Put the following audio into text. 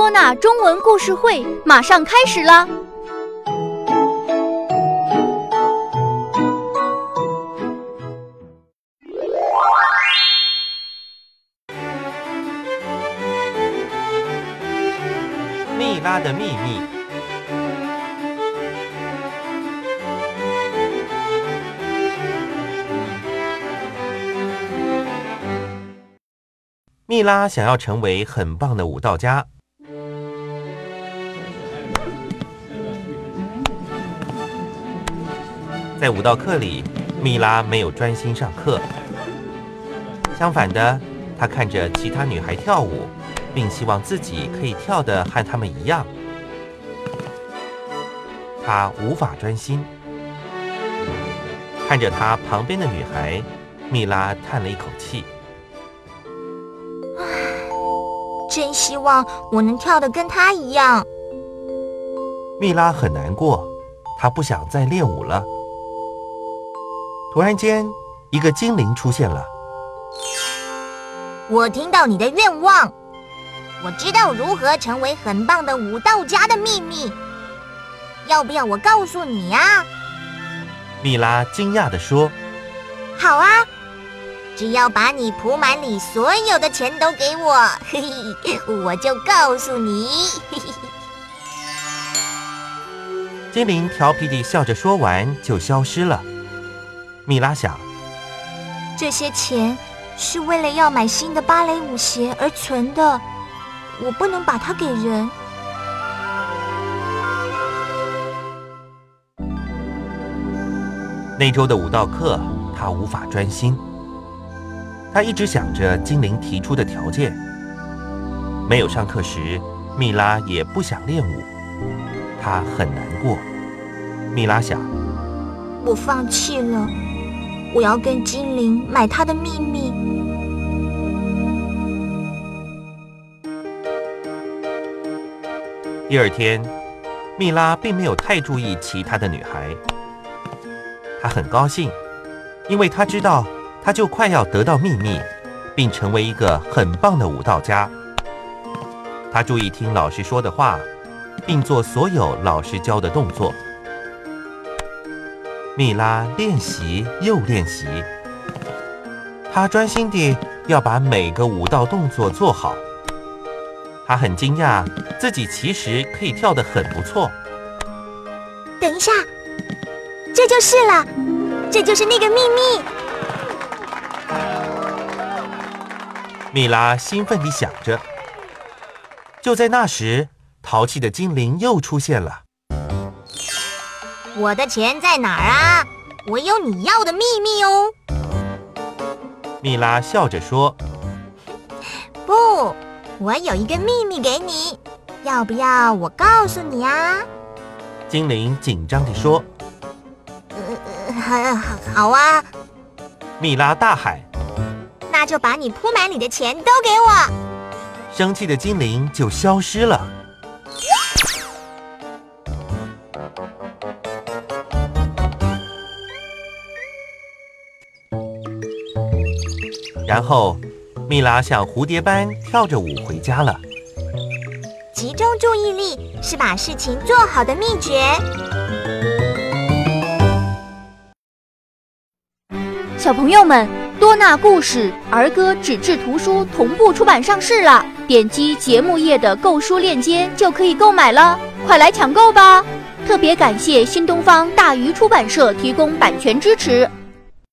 多纳中文故事会马上开始啦。蜜拉的秘密。蜜拉想要成为很棒的舞蹈家。在舞蹈课里，蜜拉没有专心上课。相反的，她看着其他女孩跳舞，并希望自己可以跳得和她们一样。她无法专心。看着她旁边的女孩，蜜拉叹了一口气。真希望我能跳得跟她一样。蜜拉很难过，她不想再练舞了。突然间，一个精灵出现了。我听到你的愿望，我知道如何成为很棒的武道家的秘密。要不要我告诉你呀？米拉惊讶地说：“好啊，只要把你铺满里所有的钱都给我，嘿嘿，我就告诉你。”嘿嘿。精灵调皮地笑着说完，就消失了。蜜拉想，这些钱是为了要买新的芭蕾舞鞋而存的，我不能把它给人。那周的舞蹈课，他无法专心。他一直想着精灵提出的条件。没有上课时，米拉也不想练舞，他很难过。米拉想，我放弃了。我要跟精灵买他的秘密。第二天，蜜拉并没有太注意其他的女孩。她很高兴，因为她知道，她就快要得到秘密，并成为一个很棒的舞蹈家。她注意听老师说的话，并做所有老师教的动作。蜜拉练习又练习，她专心地要把每个舞蹈动作做好。她很惊讶，自己其实可以跳得很不错。等一下，这就是了，这就是那个秘密。米拉兴奋地想着。就在那时，淘气的精灵又出现了。我的钱在哪儿啊？我有你要的秘密哦。蜜拉笑着说：“不，我有一个秘密给你，要不要我告诉你啊？”精灵紧张地说：“呃，好，好啊。”蜜拉大喊：“那就把你铺满里的钱都给我！”生气的精灵就消失了。然后，蜜拉像蝴蝶般跳着舞回家了。集中注意力是把事情做好的秘诀。小朋友们，多纳故事儿歌纸质图书同步出版上市了，点击节目页的购书链接就可以购买了，快来抢购吧！特别感谢新东方大鱼出版社提供版权支持。